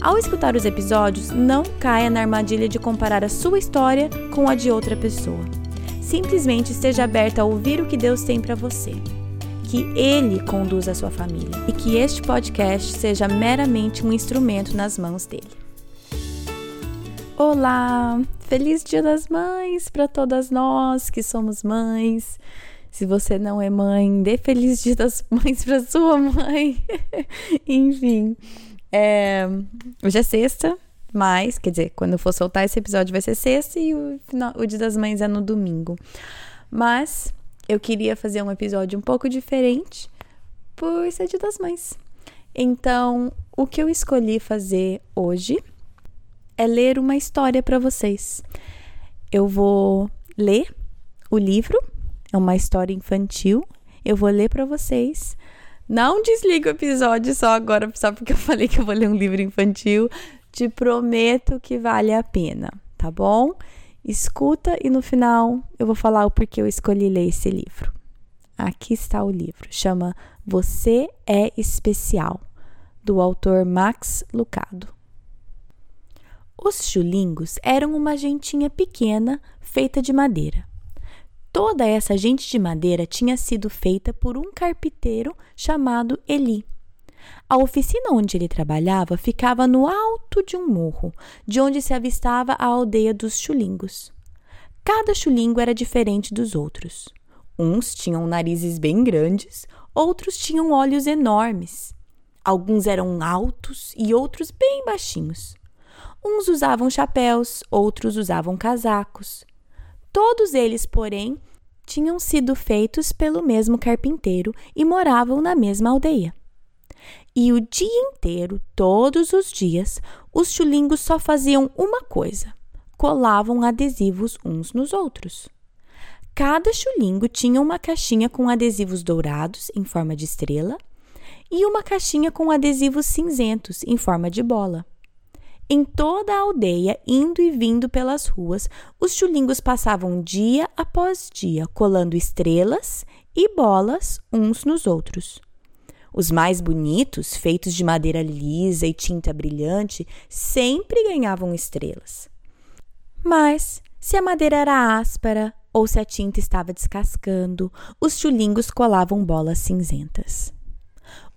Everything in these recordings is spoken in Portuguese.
Ao escutar os episódios, não caia na armadilha de comparar a sua história com a de outra pessoa. Simplesmente esteja aberta a ouvir o que Deus tem para você. Que Ele conduza a sua família e que este podcast seja meramente um instrumento nas mãos dele. Olá! Feliz Dia das Mães para todas nós que somos mães. Se você não é mãe, dê feliz Dia das Mães para sua mãe. Enfim, é, hoje é sexta, mas, quer dizer, quando eu for soltar esse episódio vai ser sexta e o, o Dia das Mães é no domingo. Mas eu queria fazer um episódio um pouco diferente por ser Dia das Mães. Então, o que eu escolhi fazer hoje é ler uma história para vocês. Eu vou ler o livro, é uma história infantil. Eu vou ler para vocês não desliga o episódio só agora, só porque eu falei que eu vou ler um livro infantil. Te prometo que vale a pena, tá bom? Escuta e no final eu vou falar o porquê eu escolhi ler esse livro. Aqui está o livro, chama Você é Especial, do autor Max Lucado. Os chulingos eram uma gentinha pequena feita de madeira. Toda essa gente de madeira tinha sido feita por um carpinteiro chamado Eli. A oficina onde ele trabalhava ficava no alto de um morro, de onde se avistava a aldeia dos chulingos. Cada chulingo era diferente dos outros. Uns tinham narizes bem grandes, outros tinham olhos enormes. Alguns eram altos e outros bem baixinhos. Uns usavam chapéus, outros usavam casacos. Todos eles, porém, tinham sido feitos pelo mesmo carpinteiro e moravam na mesma aldeia. E o dia inteiro, todos os dias, os chulingos só faziam uma coisa: colavam adesivos uns nos outros. Cada chulingo tinha uma caixinha com adesivos dourados em forma de estrela e uma caixinha com adesivos cinzentos em forma de bola. Em toda a aldeia, indo e vindo pelas ruas, os chulingos passavam dia após dia colando estrelas e bolas uns nos outros. Os mais bonitos, feitos de madeira lisa e tinta brilhante, sempre ganhavam estrelas. Mas, se a madeira era áspera ou se a tinta estava descascando, os chulingos colavam bolas cinzentas.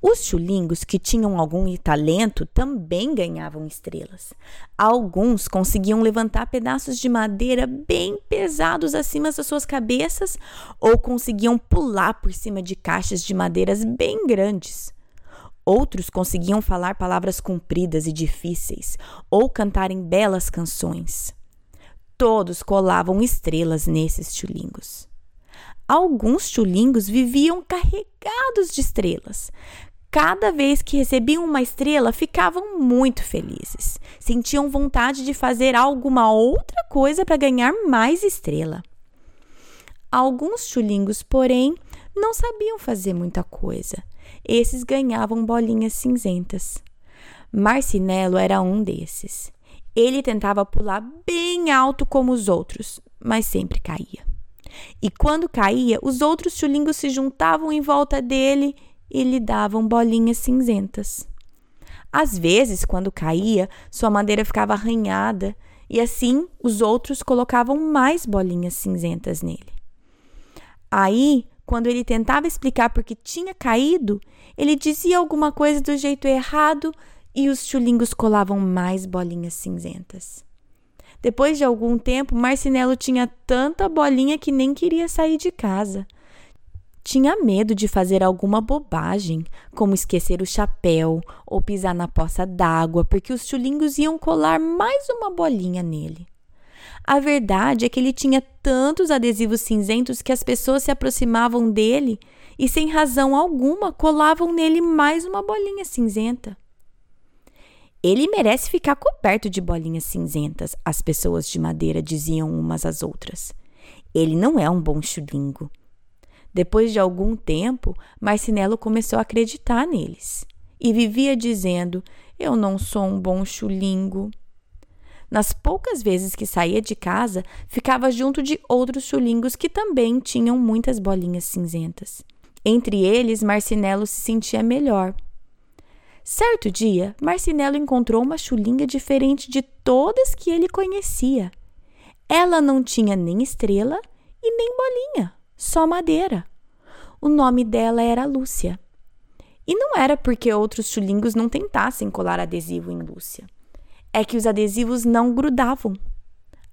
Os chulingos que tinham algum talento também ganhavam estrelas. Alguns conseguiam levantar pedaços de madeira bem pesados acima das suas cabeças ou conseguiam pular por cima de caixas de madeiras bem grandes. Outros conseguiam falar palavras compridas e difíceis ou cantarem belas canções. Todos colavam estrelas nesses chulingos. Alguns chulingos viviam carregados de estrelas. Cada vez que recebiam uma estrela, ficavam muito felizes. Sentiam vontade de fazer alguma outra coisa para ganhar mais estrela. Alguns chulingos, porém, não sabiam fazer muita coisa. Esses ganhavam bolinhas cinzentas. Marcinelo era um desses. Ele tentava pular bem alto como os outros, mas sempre caía. E quando caía, os outros chulingos se juntavam em volta dele e lhe davam bolinhas cinzentas. Às vezes, quando caía, sua madeira ficava arranhada e assim os outros colocavam mais bolinhas cinzentas nele. Aí, quando ele tentava explicar por que tinha caído, ele dizia alguma coisa do jeito errado e os chulingos colavam mais bolinhas cinzentas. Depois de algum tempo, Marcinelo tinha tanta bolinha que nem queria sair de casa. Tinha medo de fazer alguma bobagem, como esquecer o chapéu ou pisar na poça d'água, porque os chulingos iam colar mais uma bolinha nele. A verdade é que ele tinha tantos adesivos cinzentos que as pessoas se aproximavam dele e, sem razão alguma, colavam nele mais uma bolinha cinzenta. Ele merece ficar coberto de bolinhas cinzentas, as pessoas de madeira diziam umas às outras. Ele não é um bom chulingo. Depois de algum tempo, Marcinelo começou a acreditar neles e vivia dizendo: Eu não sou um bom chulingo. Nas poucas vezes que saía de casa, ficava junto de outros chulingos que também tinham muitas bolinhas cinzentas. Entre eles, Marcinelo se sentia melhor. Certo dia, Marcinelo encontrou uma chulinga diferente de todas que ele conhecia. Ela não tinha nem estrela e nem bolinha, só madeira. O nome dela era Lúcia. E não era porque outros chulingos não tentassem colar adesivo em Lúcia é que os adesivos não grudavam.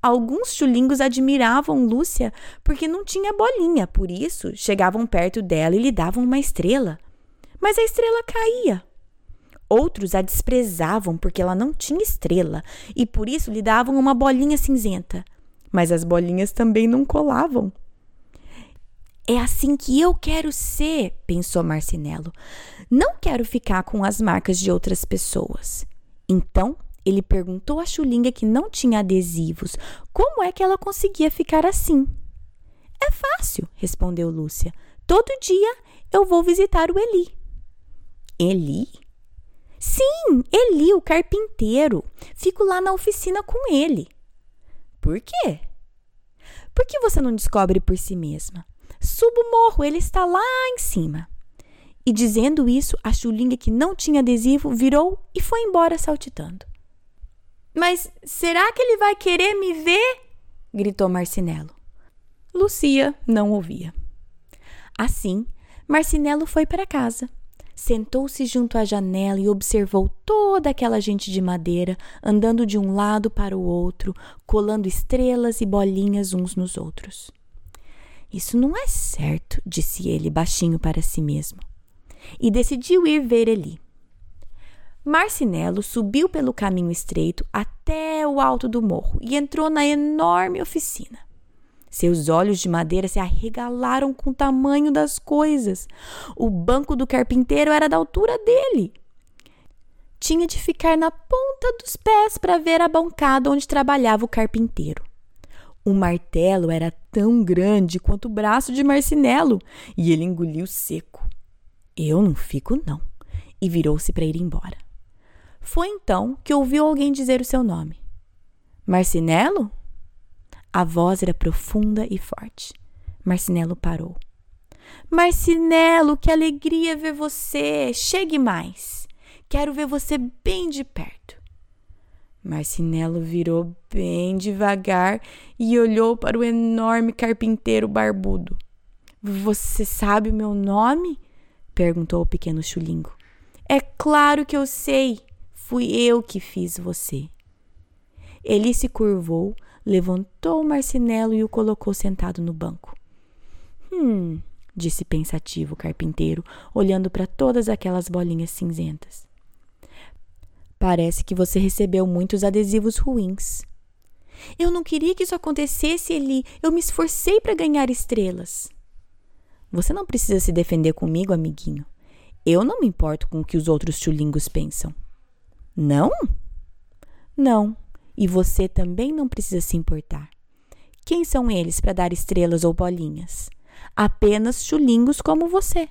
Alguns chulingos admiravam Lúcia porque não tinha bolinha, por isso chegavam perto dela e lhe davam uma estrela. Mas a estrela caía. Outros a desprezavam porque ela não tinha estrela e por isso lhe davam uma bolinha cinzenta. Mas as bolinhas também não colavam. É assim que eu quero ser, pensou Marcinelo. Não quero ficar com as marcas de outras pessoas. Então ele perguntou à chulinga que não tinha adesivos como é que ela conseguia ficar assim. É fácil, respondeu Lúcia. Todo dia eu vou visitar o Eli. Eli? Sim, Eli, o carpinteiro. Fico lá na oficina com ele. Por quê? Por que você não descobre por si mesma? Suba o morro, ele está lá em cima. E dizendo isso, a chulinga que não tinha adesivo virou e foi embora saltitando. Mas será que ele vai querer me ver? gritou Marcinelo. Lucia não ouvia. Assim, Marcinelo foi para casa. Sentou-se junto à janela e observou toda aquela gente de madeira andando de um lado para o outro, colando estrelas e bolinhas uns nos outros. Isso não é certo, disse ele baixinho para si mesmo. E decidiu ir ver Eli. Marcinelo subiu pelo caminho estreito até o alto do morro e entrou na enorme oficina. Seus olhos de madeira se arregalaram com o tamanho das coisas. O banco do carpinteiro era da altura dele. Tinha de ficar na ponta dos pés para ver a bancada onde trabalhava o carpinteiro. O martelo era tão grande quanto o braço de Marcinelo e ele engoliu seco. Eu não fico, não. E virou-se para ir embora. Foi então que ouviu alguém dizer o seu nome. Marcinelo? A voz era profunda e forte. Marcinelo parou. Marcinelo, que alegria ver você! Chegue mais! Quero ver você bem de perto. Marcinelo virou bem devagar e olhou para o enorme carpinteiro barbudo. Você sabe o meu nome? perguntou o pequeno chulingo. É claro que eu sei, Fui eu que fiz você. Ele se curvou, levantou o marcinelo e o colocou sentado no banco. Hum, disse pensativo o carpinteiro, olhando para todas aquelas bolinhas cinzentas. Parece que você recebeu muitos adesivos ruins. Eu não queria que isso acontecesse, Eli. Eu me esforcei para ganhar estrelas. Você não precisa se defender comigo, amiguinho. Eu não me importo com o que os outros chulingos pensam. Não? Não. E você também não precisa se importar. Quem são eles para dar estrelas ou bolinhas? Apenas chulingos como você.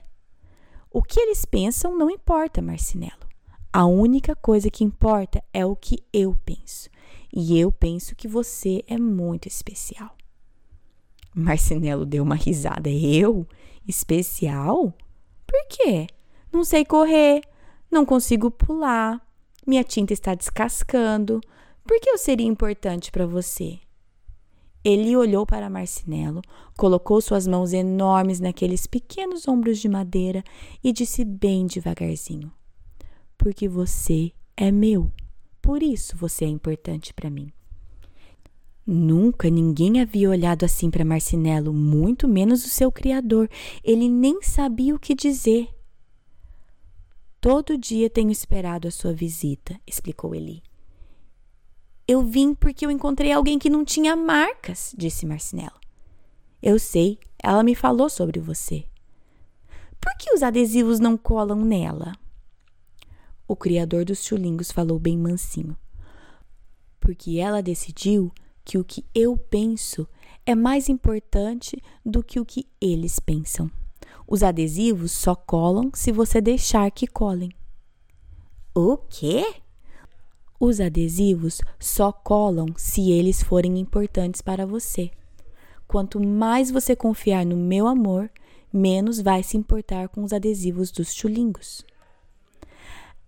O que eles pensam não importa, Marcinelo. A única coisa que importa é o que eu penso. E eu penso que você é muito especial. Marcinelo deu uma risada. Eu? Especial? Por quê? Não sei correr, não consigo pular, minha tinta está descascando. Por que eu seria importante para você? Ele olhou para Marcinelo, colocou suas mãos enormes naqueles pequenos ombros de madeira e disse bem devagarzinho: Porque você é meu. Por isso você é importante para mim. Nunca ninguém havia olhado assim para Marcinelo, muito menos o seu criador. Ele nem sabia o que dizer. Todo dia tenho esperado a sua visita, explicou Eli. Eu vim porque eu encontrei alguém que não tinha marcas, disse Marcinelo. Eu sei, ela me falou sobre você. Por que os adesivos não colam nela? O criador dos chulingos falou bem mansinho. Porque ela decidiu que o que eu penso é mais importante do que o que eles pensam. Os adesivos só colam se você deixar que colem. O quê? Os adesivos só colam se eles forem importantes para você. Quanto mais você confiar no meu amor, menos vai se importar com os adesivos dos chulingos.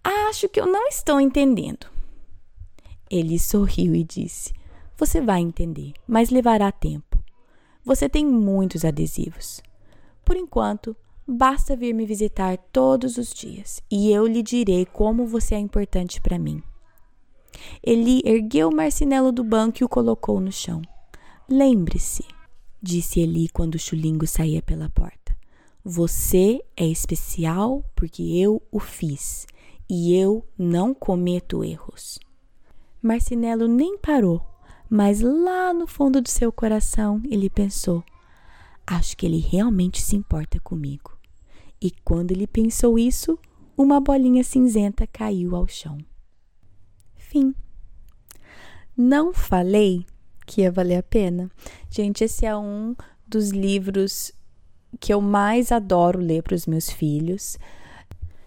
Acho que eu não estou entendendo. Ele sorriu e disse: Você vai entender, mas levará tempo. Você tem muitos adesivos. Por enquanto, basta vir me visitar todos os dias e eu lhe direi como você é importante para mim. Eli ergueu o marcinelo do banco e o colocou no chão. Lembre-se, disse Eli quando o chulingo saía pela porta. Você é especial porque eu o fiz e eu não cometo erros. Marcinelo nem parou, mas lá no fundo do seu coração ele pensou: Acho que ele realmente se importa comigo. E quando ele pensou isso, uma bolinha cinzenta caiu ao chão. Fim. Não falei que ia valer a pena? Gente, esse é um dos livros que eu mais adoro ler para os meus filhos.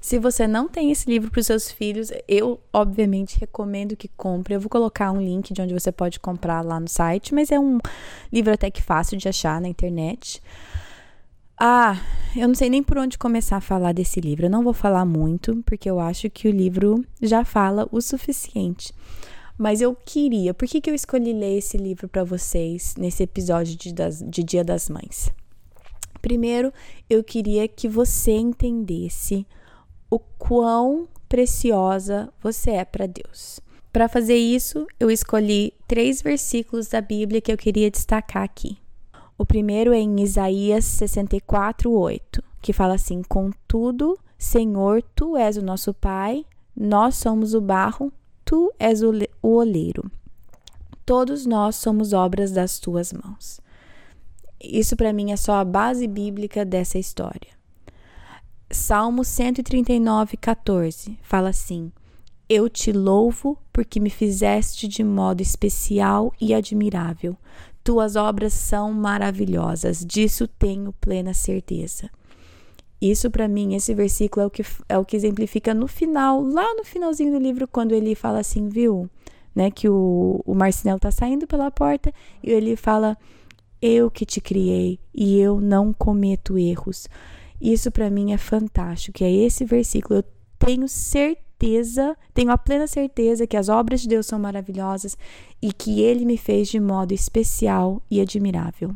Se você não tem esse livro para os seus filhos, eu obviamente recomendo que compre. Eu vou colocar um link de onde você pode comprar lá no site, mas é um livro até que fácil de achar na internet. Ah, eu não sei nem por onde começar a falar desse livro. Eu não vou falar muito, porque eu acho que o livro já fala o suficiente. Mas eu queria, por que, que eu escolhi ler esse livro para vocês nesse episódio de, de Dia das Mães? Primeiro, eu queria que você entendesse o quão preciosa você é para Deus. Para fazer isso, eu escolhi três versículos da Bíblia que eu queria destacar aqui. O primeiro é em Isaías 64, 8, que fala assim: Contudo, Senhor, tu és o nosso Pai, nós somos o barro, tu és o, o oleiro. Todos nós somos obras das tuas mãos. Isso para mim é só a base bíblica dessa história. Salmo 139, 14 fala assim: Eu te louvo porque me fizeste de modo especial e admirável. Tuas obras são maravilhosas, disso tenho plena certeza. Isso para mim, esse versículo é o que é o que exemplifica no final, lá no finalzinho do livro, quando ele fala assim, viu? Né, que o, o Marcinelo tá saindo pela porta e ele fala: Eu que te criei e eu não cometo erros. Isso para mim é fantástico, que é esse versículo. Eu tenho certeza, tenho a plena certeza que as obras de Deus são maravilhosas e que ele me fez de modo especial e admirável.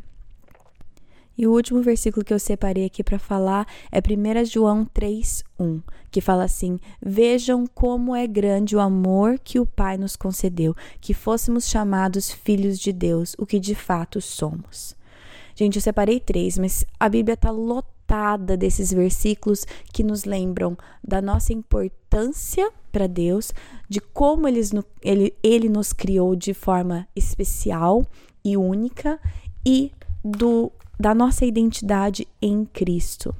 E o último versículo que eu separei aqui para falar é 1 João 3:1, que fala assim: "Vejam como é grande o amor que o Pai nos concedeu, que fôssemos chamados filhos de Deus, o que de fato somos." Gente, eu separei três, mas a Bíblia está lotada desses versículos que nos lembram da nossa importância para Deus, de como eles, ele, ele nos criou de forma especial e única e do, da nossa identidade em Cristo.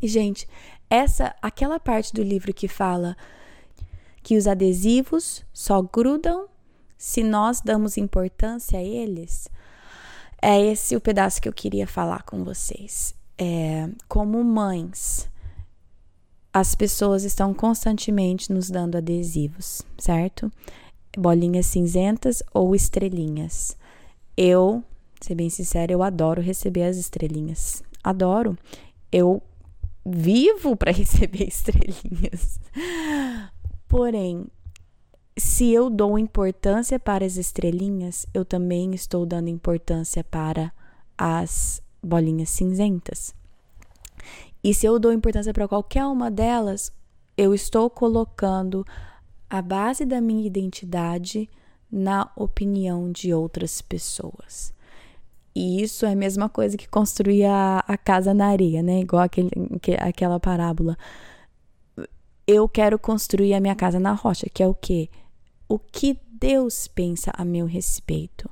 E, gente, essa, aquela parte do livro que fala que os adesivos só grudam se nós damos importância a eles, é esse o pedaço que eu queria falar com vocês é, como mães, as pessoas estão constantemente nos dando adesivos, certo? Bolinhas cinzentas ou estrelinhas. Eu, ser bem sincera, eu adoro receber as estrelinhas. Adoro. Eu vivo para receber estrelinhas. Porém, se eu dou importância para as estrelinhas, eu também estou dando importância para as bolinhas cinzentas. E se eu dou importância para qualquer uma delas, eu estou colocando a base da minha identidade na opinião de outras pessoas. E isso é a mesma coisa que construir a, a casa na areia, né? Igual aquele, que, aquela parábola. Eu quero construir a minha casa na rocha, que é o quê? O que Deus pensa a meu respeito.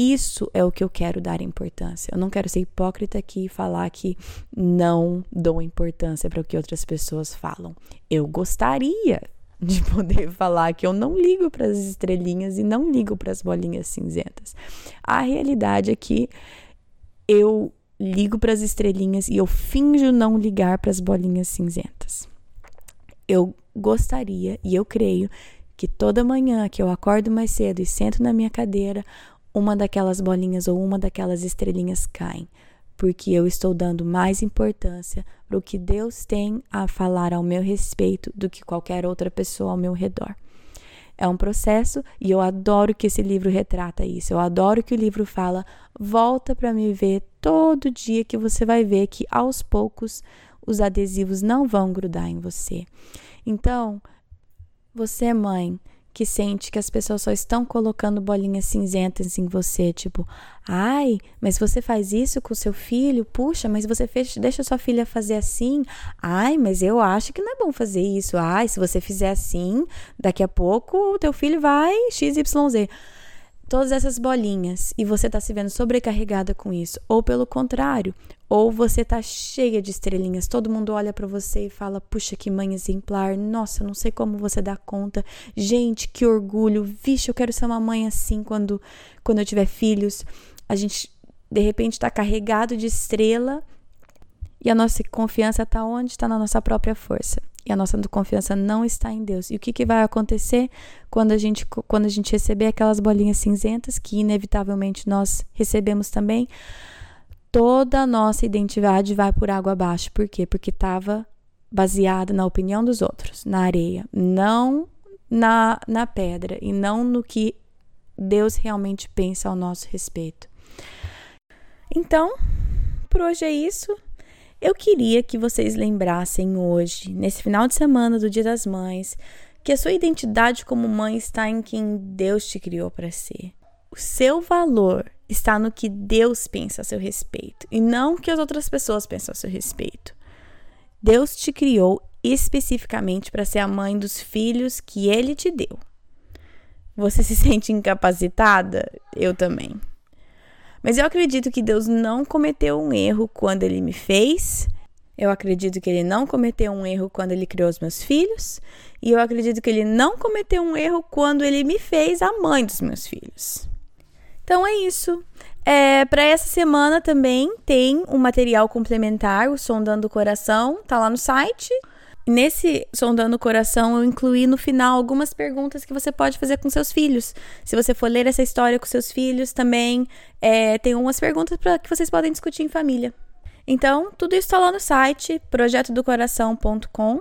Isso é o que eu quero dar importância. Eu não quero ser hipócrita aqui e falar que não dou importância para o que outras pessoas falam. Eu gostaria de poder falar que eu não ligo para as estrelinhas e não ligo para as bolinhas cinzentas. A realidade é que eu ligo para as estrelinhas e eu finjo não ligar para as bolinhas cinzentas. Eu gostaria e eu creio que toda manhã que eu acordo mais cedo e sento na minha cadeira, uma daquelas bolinhas ou uma daquelas estrelinhas caem, porque eu estou dando mais importância para o que Deus tem a falar ao meu respeito do que qualquer outra pessoa ao meu redor. É um processo e eu adoro que esse livro retrata isso. Eu adoro que o livro fala: volta para me ver todo dia que você vai ver que aos poucos os adesivos não vão grudar em você. Então, você, mãe, que sente que as pessoas só estão colocando bolinhas cinzentas em você, tipo, ai, mas você faz isso com seu filho? Puxa, mas você fez, deixa sua filha fazer assim? Ai, mas eu acho que não é bom fazer isso. Ai, se você fizer assim, daqui a pouco o teu filho vai XYZ todas essas bolinhas e você está se vendo sobrecarregada com isso, ou pelo contrário, ou você tá cheia de estrelinhas, todo mundo olha para você e fala: "Puxa, que mãe exemplar. Nossa, não sei como você dá conta. Gente, que orgulho. Vixe, eu quero ser uma mãe assim quando quando eu tiver filhos". A gente de repente está carregado de estrela e a nossa confiança está onde? Está na nossa própria força. E a nossa confiança não está em Deus. E o que, que vai acontecer quando a, gente, quando a gente receber aquelas bolinhas cinzentas, que inevitavelmente nós recebemos também? toda a nossa identidade vai por água abaixo. Por quê? Porque estava baseada na opinião dos outros, na areia, não na, na pedra e não no que Deus realmente pensa ao nosso respeito. Então, por hoje é isso. Eu queria que vocês lembrassem hoje, nesse final de semana do Dia das Mães, que a sua identidade como mãe está em quem Deus te criou para ser. O seu valor está no que Deus pensa a seu respeito e não que as outras pessoas pensam a seu respeito. Deus te criou especificamente para ser a mãe dos filhos que ele te deu. Você se sente incapacitada? Eu também. Mas eu acredito que Deus não cometeu um erro quando ele me fez. Eu acredito que ele não cometeu um erro quando ele criou os meus filhos. E eu acredito que ele não cometeu um erro quando ele me fez a mãe dos meus filhos. Então é isso. É, para essa semana também tem um material complementar, o Sondando o Coração, tá lá no site. Nesse Sondando o Coração, eu incluí no final algumas perguntas que você pode fazer com seus filhos. Se você for ler essa história com seus filhos, também é, tem umas perguntas para que vocês podem discutir em família. Então, tudo isso está lá no site projetodocoração.com.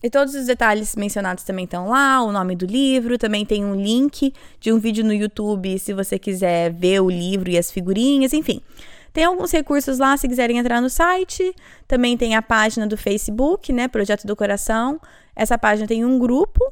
E todos os detalhes mencionados também estão lá, o nome do livro, também tem um link de um vídeo no YouTube se você quiser ver o livro e as figurinhas, enfim. Tem alguns recursos lá se quiserem entrar no site. Também tem a página do Facebook, né, Projeto do Coração. Essa página tem um grupo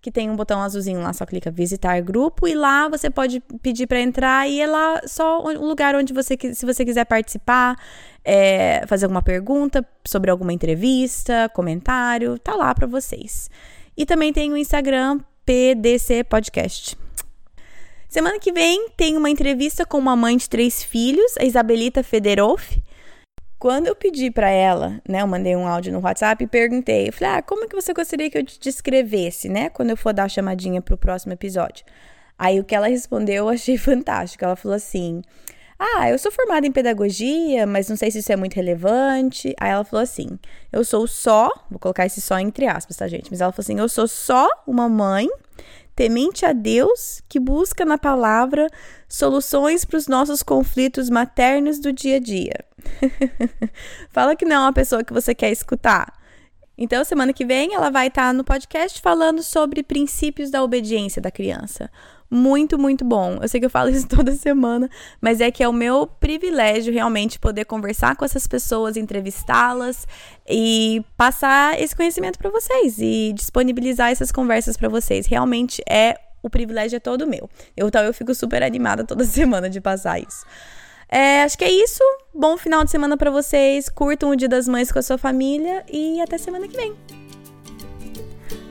que tem um botão azulzinho lá, só clica visitar grupo e lá você pode pedir para entrar e é lá só um lugar onde você, se você quiser participar, é, fazer alguma pergunta sobre alguma entrevista, comentário, tá lá para vocês. E também tem o Instagram PDC Podcast. Semana que vem tem uma entrevista com uma mãe de três filhos, a Isabelita Federoff. Quando eu pedi para ela, né, eu mandei um áudio no WhatsApp e perguntei, eu falei, ah, como que você gostaria que eu te descrevesse, né, quando eu for dar a chamadinha pro próximo episódio? Aí o que ela respondeu eu achei fantástico. Ela falou assim: Ah, eu sou formada em pedagogia, mas não sei se isso é muito relevante. Aí ela falou assim: Eu sou só, vou colocar esse só entre aspas, tá, gente? Mas ela falou assim: Eu sou só uma mãe temente a Deus que busca na palavra soluções para os nossos conflitos maternos do dia a dia. Fala que não é uma pessoa que você quer escutar. Então, semana que vem, ela vai estar no podcast falando sobre princípios da obediência da criança. Muito, muito bom. Eu sei que eu falo isso toda semana, mas é que é o meu privilégio realmente poder conversar com essas pessoas, entrevistá-las e passar esse conhecimento para vocês e disponibilizar essas conversas para vocês. Realmente é o privilégio é todo meu. Eu, então, eu fico super animada toda semana de passar isso. É, acho que é isso. Bom final de semana para vocês. Curtam o Dia das Mães com a sua família e até semana que vem.